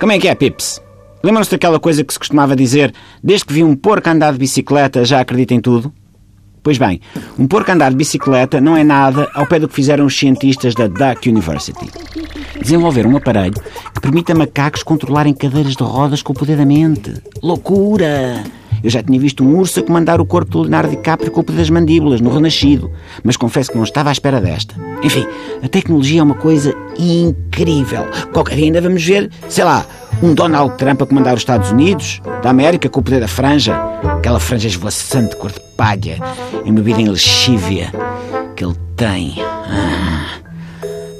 Como é que é, Pips? Lembram-se daquela coisa que se costumava dizer desde que vi um porco andar de bicicleta já acredita em tudo? Pois bem, um porco andar de bicicleta não é nada ao pé do que fizeram os cientistas da Duck University. Desenvolveram um aparelho que permite a macacos controlarem cadeiras de rodas com o poder da mente. Loucura! Eu já tinha visto um urso a comandar o corpo do Leonardo DiCaprio com o poder das mandíbulas, no Renascido, mas confesso que não estava à espera desta. Enfim, a tecnologia é uma coisa incrível. Qualquer dia ainda vamos ver, sei lá, um Donald Trump a comandar os Estados Unidos, da América, com o poder da franja, aquela franja esvoaçante cor de palha, embebida em lexívia que ele tem. Ah.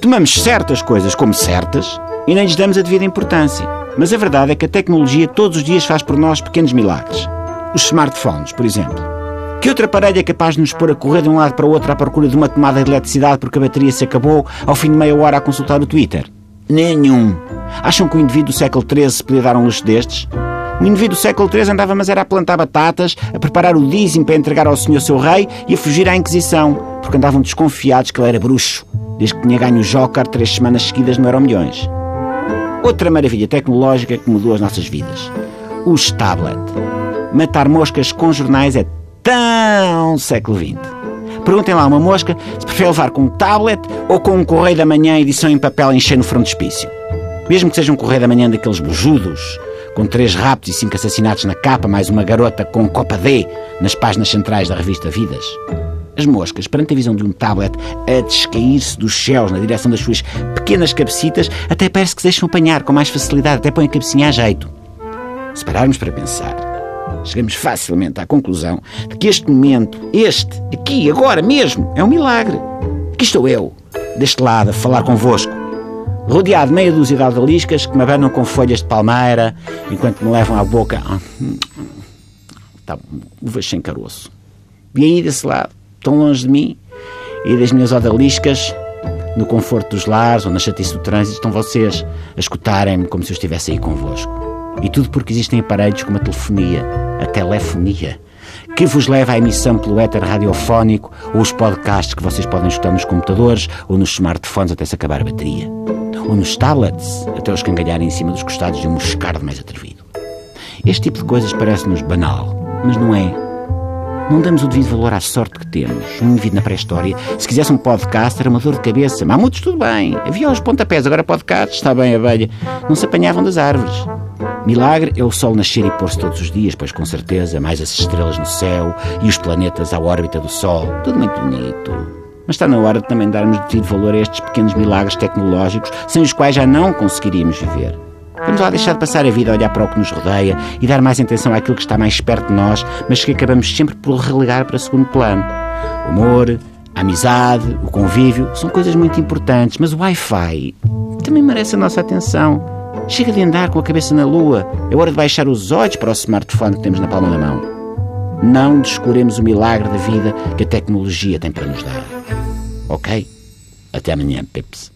Tomamos certas coisas como certas e nem lhes damos a devida importância. Mas a verdade é que a tecnologia todos os dias faz por nós pequenos milagres. Os smartphones, por exemplo. Que outro aparelho é capaz de nos pôr a correr de um lado para o outro à procura de uma tomada de eletricidade porque a bateria se acabou ao fim de meia hora a consultar o Twitter? Nenhum. Acham que o indivíduo do século XIII podia dar um luxo destes? O indivíduo do século XIII andava mas era a plantar batatas, a preparar o dízimo para entregar ao senhor seu rei e a fugir à Inquisição, porque andavam desconfiados que ele era bruxo, desde que tinha ganho o Joker três semanas seguidas no Euro Milhões. Outra maravilha tecnológica que mudou as nossas vidas. Os tablet matar moscas com jornais é tão século XX. Perguntem lá a uma mosca se prefere levar com um tablet ou com um Correio da Manhã edição em papel encher no frontispício. Mesmo que seja um Correio da Manhã daqueles bujudos, com três raptos e cinco assassinatos na capa, mais uma garota com Copa D nas páginas centrais da revista Vidas. As moscas, perante a visão de um tablet a descair-se dos céus na direção das suas pequenas cabecitas, até parece que se deixam apanhar com mais facilidade, até põem a cabecinha a jeito. Se pararmos para pensar, chegamos facilmente à conclusão de que este momento, este, aqui, agora mesmo, é um milagre. Aqui estou eu, deste lado, a falar convosco, rodeado de meia dúzia de aldaliscas que me abanam com folhas de palmeira enquanto me levam à boca tá, uvas sem caroço. E aí, desse lado, tão longe de mim e das minhas odaliscas, no conforto dos lares ou na chatice do trânsito, estão vocês a escutarem-me como se eu estivesse aí convosco. E tudo porque existem aparelhos como a telefonia, a telefonia, que vos leva à emissão pelo éter radiofónico ou os podcasts que vocês podem escutar nos computadores ou nos smartphones até se acabar a bateria. Ou nos tablets, até os cangalharem em cima dos costados de um moscardo mais atrevido. Este tipo de coisas parece-nos banal, mas não é. Não damos o devido valor à sorte que temos. Um indivíduo na pré-história, se quisesse um podcast, era uma dor de cabeça. Mamutos, tudo bem. Havia os pontapés, agora podcasts, está bem, abelha. Não se apanhavam das árvores. Milagre é o Sol nascer e pôr-se todos os dias, pois com certeza, mais as estrelas no céu e os planetas à órbita do Sol. Tudo muito bonito. Mas está na hora de também darmos devido valor a estes pequenos milagres tecnológicos sem os quais já não conseguiríamos viver. Vamos lá deixar de passar a vida a olhar para o que nos rodeia e dar mais atenção àquilo que está mais perto de nós, mas que acabamos sempre por relegar para segundo plano. O amor, a amizade, o convívio são coisas muito importantes, mas o Wi-Fi também merece a nossa atenção. Chega de andar com a cabeça na lua. É hora de baixar os olhos para o smartphone que temos na palma da mão. Não descuremos o milagre da vida que a tecnologia tem para nos dar. Ok? Até amanhã, Pips.